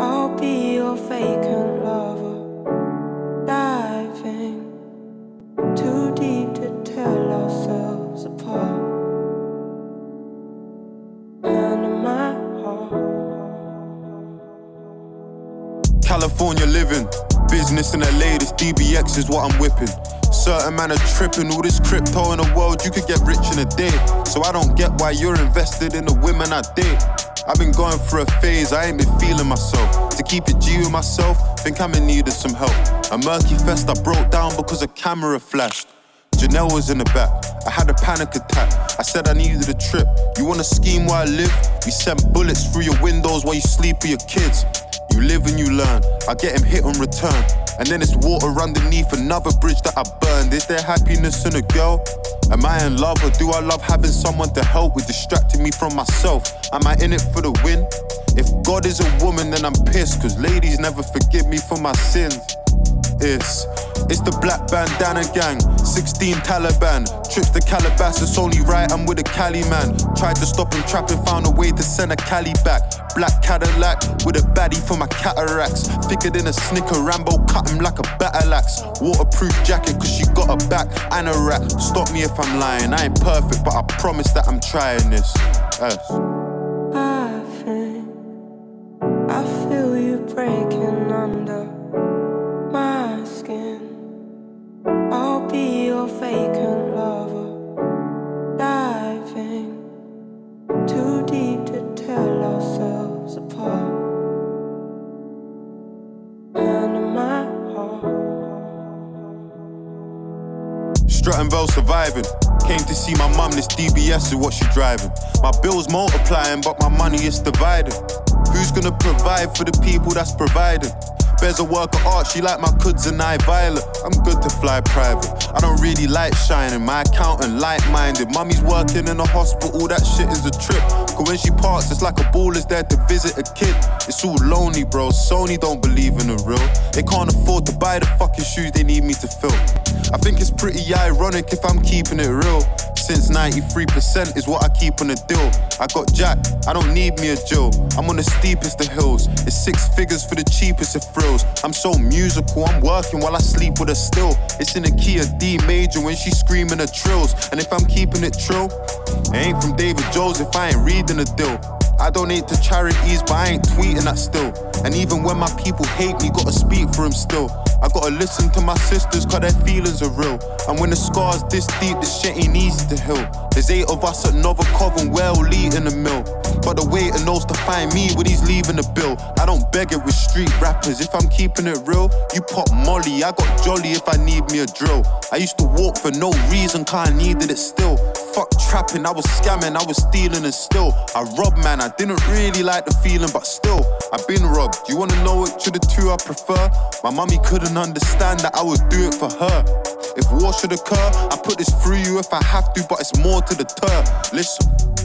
I'll be your vacant lover, diving too deep to tell ourselves apart. And my heart, California living, business in the latest DBX is what I'm whipping. Certain man are tripping, all this crypto in the world, you could get rich in a day. So I don't get why you're invested in the women I date. I've been going through a phase, I ain't been feeling myself. To keep it G with myself, think I'm in need of some help. A murky fest I broke down because a camera flashed. Janelle was in the back. I had a panic attack. I said I needed a trip. You wanna scheme where I live? We sent bullets through your windows while you sleep with your kids. You live and you learn. I get him hit on return. And then it's water underneath another bridge that I burned. Is there happiness in a girl? Am I in love or do I love having someone to help with distracting me from myself? Am I in it for the win? If God is a woman, then I'm pissed, cause ladies never forgive me for my sins. It's it's the black bandana gang, 16 Taliban. Trips to Calabasas, only right, I'm with a Cali man. Tried to stop him trapping, found a way to send a Cali back. Black Cadillac with a baddie for my cataracts. Thicker than a snicker, Rambo cut him like a battle axe. Waterproof jacket, cause she got a back and a rack. Stop me if I'm lying, I ain't perfect, but I promise that I'm trying this. Came to see my mum, this DBS is what she driving. My bills multiplying, but my money is divided. Who's gonna provide for the people that's providing? Bears a work of art, she like my cuds and I violet. I'm good to fly private. I don't really like shining. My accountant like minded. Mummy's working in a hospital, that shit is a trip. Cause when she parks, it's like a ball is there to visit a kid. It's all lonely, bro. Sony don't believe in the real. They can't afford to buy the fucking shoes they need me to fill. I think it's pretty ironic if I'm keeping it real since 93% is what I keep on the deal. I got Jack, I don't need me a Jill. I'm on the steepest of hills. It's six figures for the cheapest of I'm so musical, I'm working while I sleep with her still. It's in the key of D major when she's screaming her trills. And if I'm keeping it trill, it ain't from David Jones if I ain't reading the deal. I donate to charities, but I ain't tweeting that still. And even when my people hate me, gotta speak for them still. I gotta listen to my sisters, cause their feelings are real. And when the scars this deep, this shit ain't easy to heal. There's eight of us at Novikov and well in the mill. But the waiter knows to find me when he's leaving the bill. I don't beg it with street rappers. If I'm keeping it real, you pop Molly. I got jolly if I need me a drill. I used to walk for no reason, cause I needed it still. Trapping, I was scamming, I was stealing and still. I robbed man, I didn't really like the feeling, but still, I've been robbed. You wanna know which of the two I prefer? My mummy couldn't understand that I would do it for her. If war should occur, I put this through you if I have to, but it's more to the deter. Listen.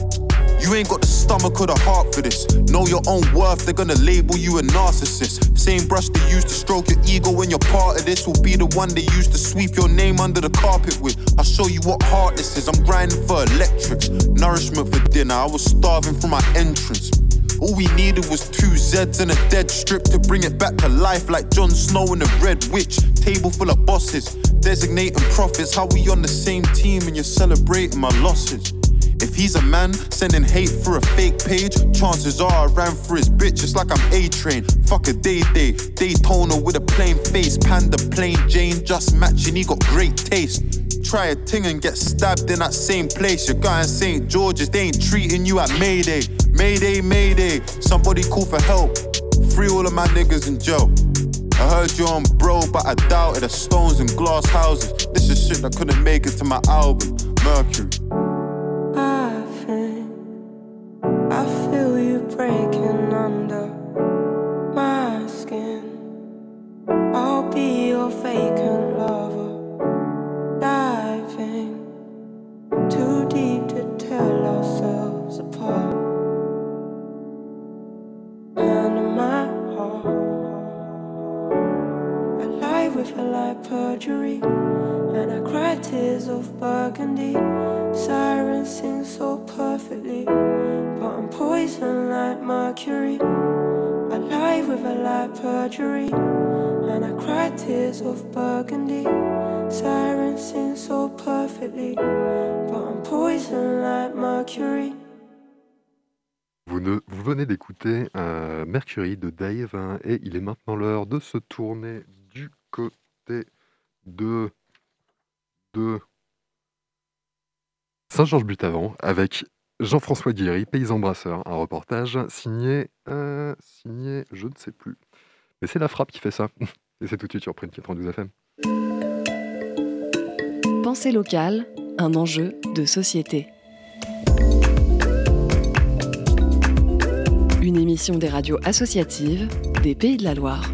You ain't got the stomach or the heart for this. Know your own worth, they're gonna label you a narcissist. Same brush they use to stroke your ego when you're part of this will be the one they use to sweep your name under the carpet with. I'll show you what heart this is. I'm grinding for electrics, nourishment for dinner. I was starving for my entrance. All we needed was two Zeds and a dead strip to bring it back to life like Jon Snow and the Red Witch. Table full of bosses, designating profits. How we on the same team and you're celebrating my losses? If he's a man sending hate through a fake page, chances are I ran for his bitch just like I'm A train. Fuck a day day, Daytona with a plain face, panda plain Jane just matching. He got great taste. Try a ting and get stabbed in that same place. Your guy in St. George's, they ain't treating you at Mayday. Mayday, Mayday. Somebody call for help. Free all of my niggas in jail. I heard you on bro, but I doubt it. The stones and glass houses. This is shit that couldn't make it to my album, Mercury. De Dave hein, et il est maintenant l'heure de se tourner du côté de, de Saint-Georges-Butavant avec Jean-François Guéry, Paysan Brasseur, un reportage signé, euh, signé, je ne sais plus. Mais c'est la frappe qui fait ça. Et c'est tout de suite sur Print 92 FM. Pensée locale, un enjeu de société. Une émission des radios associatives des Pays de la Loire.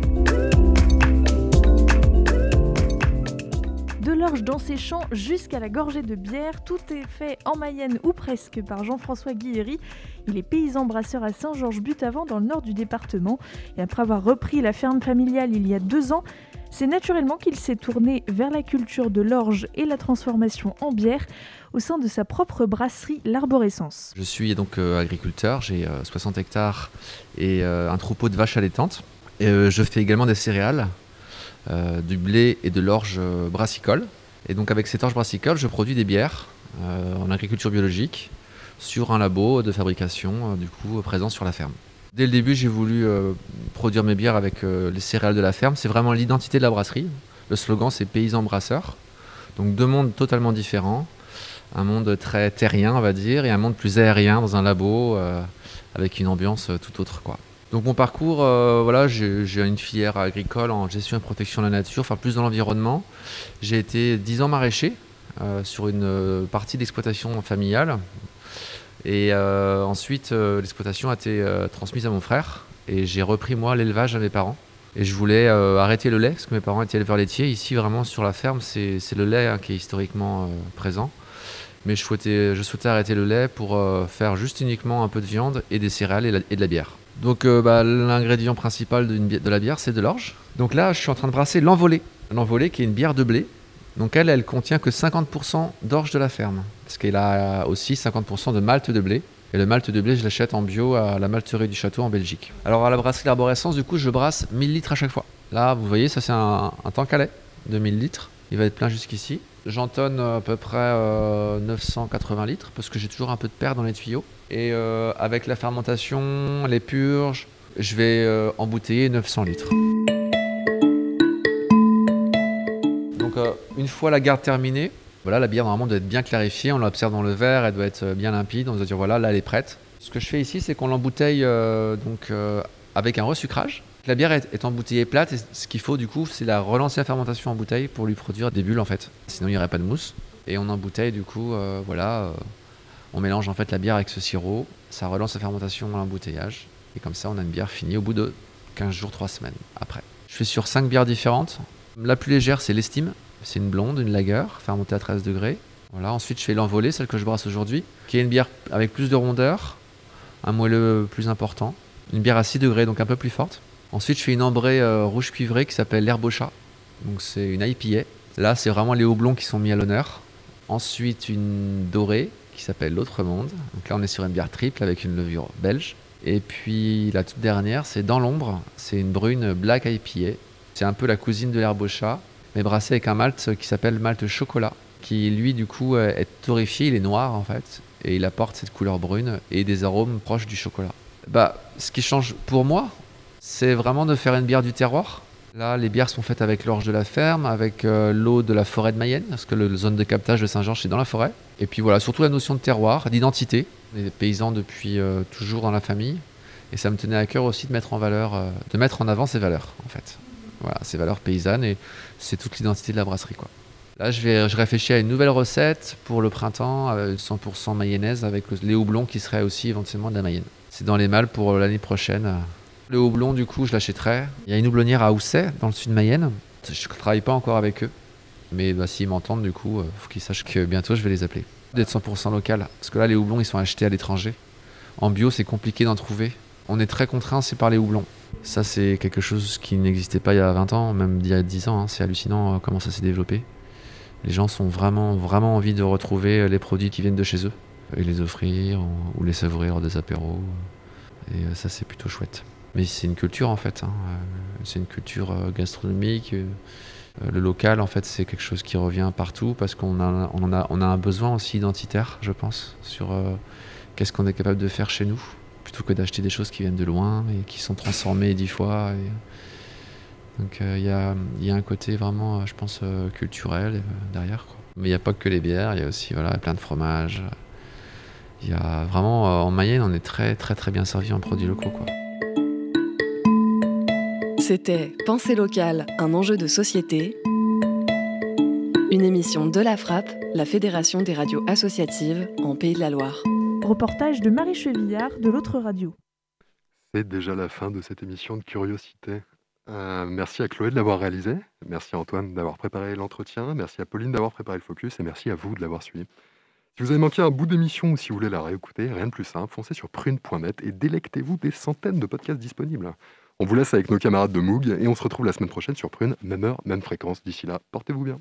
dans ses champs jusqu'à la gorgée de bière. Tout est fait en Mayenne ou presque par Jean-François Guilléry. Il est paysan brasseur à Saint-Georges-Butavant dans le nord du département. Et après avoir repris la ferme familiale il y a deux ans, c'est naturellement qu'il s'est tourné vers la culture de l'orge et la transformation en bière au sein de sa propre brasserie L'Arborescence. Je suis donc euh, agriculteur, j'ai 60 euh, hectares et euh, un troupeau de vaches allaitantes. Et, je fais également des céréales, du blé et de l'orge brassicole. Et donc avec cette orge brassicole, je produis des bières en agriculture biologique sur un labo de fabrication, du coup, présent sur la ferme. Dès le début, j'ai voulu euh, produire mes bières avec les céréales de la ferme. C'est vraiment l'identité de la brasserie. Le slogan, c'est paysan brasseur. Donc deux mondes totalement différents. Un monde très terrien, on va dire, et un monde plus aérien dans un labo, euh, avec une ambiance euh, tout autre. Quoi. Donc mon parcours, euh, voilà, j'ai une filière agricole en gestion et protection de la nature, enfin plus dans l'environnement. J'ai été 10 ans maraîcher euh, sur une euh, partie d'exploitation familiale. Et euh, ensuite, euh, l'exploitation a été euh, transmise à mon frère. Et j'ai repris moi l'élevage à mes parents. Et je voulais arrêter le lait, parce que mes parents étaient éleveurs laitiers. Ici, vraiment, sur la ferme, c'est le lait hein, qui est historiquement présent. Mais je souhaitais, je souhaitais arrêter le lait pour faire juste uniquement un peu de viande et des céréales et, de la bière. Donc bah, l'ingrédient principal de la bière, c'est de l'orge. Donc là, je suis en train de brasser l'envolée. L'envolée qui est une bière de blé. Donc elle, elle contient que 50% d'orge de la ferme. Parce qu'elle a aussi 50% de malt de blé. Et le malt de blé, je l'achète en bio à la malterie du château en Belgique. Alors à la brasserie d'arborescence, du coup, je brasse 1000 litres à chaque fois. Là, vous voyez, ça c'est un, un tank à lait de 1000 litres. Il va être plein jusqu'ici. J'entonne à peu près euh, 980 litres parce que j'ai toujours un peu de paire dans les tuyaux. Et euh, avec la fermentation, les purges, je vais euh, embouteiller 900 litres. Une fois la garde terminée, voilà, la bière normalement doit être bien clarifiée, on l'observe dans le verre, elle doit être euh, bien limpide, on doit dire voilà, là elle est prête. Ce que je fais ici, c'est qu'on l'embouteille euh, donc euh, avec un resucrage. La bière est, est embouteillée plate et ce qu'il faut du coup, c'est la relancer la fermentation en bouteille pour lui produire des bulles en fait. Sinon il n'y aurait pas de mousse. Et on embouteille du coup, voilà, on mélange en fait la bière avec ce sirop, ça relance la fermentation à l'embouteillage. Et comme ça, on a une bière finie au bout de 15 jours, 3 semaines après. Je fais sur 5 bières différentes. La plus légère, c'est l'estime. C'est une blonde, une lager, fermentée à 13 degrés. Voilà. Ensuite, je fais l'envolée, celle que je brasse aujourd'hui, qui est une bière avec plus de rondeur, un moelleux plus important, une bière à 6 degrés, donc un peu plus forte. Ensuite, je fais une ambrée euh, rouge cuivrée qui s'appelle chat. Donc, c'est une IPA. Là, c'est vraiment les houblons qui sont mis à l'honneur. Ensuite, une dorée qui s'appelle l'autre monde. Donc là, on est sur une bière triple avec une levure belge. Et puis la toute dernière, c'est Dans l'ombre. C'est une brune Black IPA. C'est un peu la cousine de chat, mais brassée avec un malt qui s'appelle malt chocolat, qui lui, du coup, euh, est torréfié. Il est noir en fait, et il apporte cette couleur brune et des arômes proches du chocolat. Bah, ce qui change pour moi, c'est vraiment de faire une bière du terroir. Là, les bières sont faites avec l'orge de la ferme, avec euh, l'eau de la forêt de Mayenne, parce que le zone de captage de Saint-Georges, c'est dans la forêt. Et puis voilà, surtout la notion de terroir, d'identité. Est paysans depuis euh, toujours dans la famille. Et ça me tenait à cœur aussi de mettre en valeur, de mettre en avant ces valeurs, en fait. Voilà, ces valeurs paysannes, et c'est toute l'identité de la brasserie, quoi. Là, je, vais, je réfléchis à une nouvelle recette pour le printemps, euh, 100% mayonnaise, avec le- les houblons qui seraient aussi éventuellement de la Mayenne. C'est dans les malles pour euh, l'année prochaine. euh. Le houblon, du coup, je l'achèterai. Il y a une houblonnière à Housset, dans le sud de Mayenne. Je ne travaille pas encore avec eux. Mais bah, s'ils m'entendent, du coup, il faut qu'ils sachent que bientôt, je vais les appeler. D'être 100% local. Parce que là, les houblons, ils sont achetés à l'étranger. En bio, c'est compliqué d'en trouver. On est très contraint, c'est par les houblons. Ça, c'est quelque chose qui n'existait pas il y a 20 ans, même il y a 10 ans. hein. C'est hallucinant euh, comment ça s'est développé. Les gens sont vraiment, vraiment envie de retrouver euh, les produits qui viennent de chez eux et les offrir ou, les savourer lors des apéros. Et euh, ça, c'est plutôt chouette. Mais c'est une culture en fait. hein. C'est une culture gastronomique. Le local, en fait, c'est quelque chose qui revient partout parce qu'on a, un besoin aussi identitaire, je pense, sur qu'est-ce qu'on est capable de faire chez nous, plutôt que d'acheter des choses qui viennent de loin et qui sont transformées dix fois. Donc euh, il y, a, y a un côté vraiment, euh, je pense, euh, culturel derrière. Mais il n'y a pas que les bières, il y a aussi voilà, plein de fromages. Il y a vraiment, en Mayenne, on est très très très bien servi en produits locaux. C'était Pensée locale, un enjeu de société. Une émission de la Frappe, la Fédération des radios associatives en Pays de la Loire. Reportage de Marie Chevillard de l'autre radio. C'est déjà la fin de cette émission de Curiosité. Euh, merci à Chloé de l'avoir réalisé, merci à Antoine d'avoir préparé l'entretien, merci à Pauline d'avoir préparé le focus et merci à vous de l'avoir suivi. Si vous avez manqué un bout d'émission ou si vous voulez la réécouter, rien de plus simple, foncez sur prune.net et délectez-vous des centaines de podcasts disponibles. On vous laisse avec nos camarades de Moog et on se retrouve la semaine prochaine sur Prune, même heure, même fréquence. D'ici là, portez-vous bien.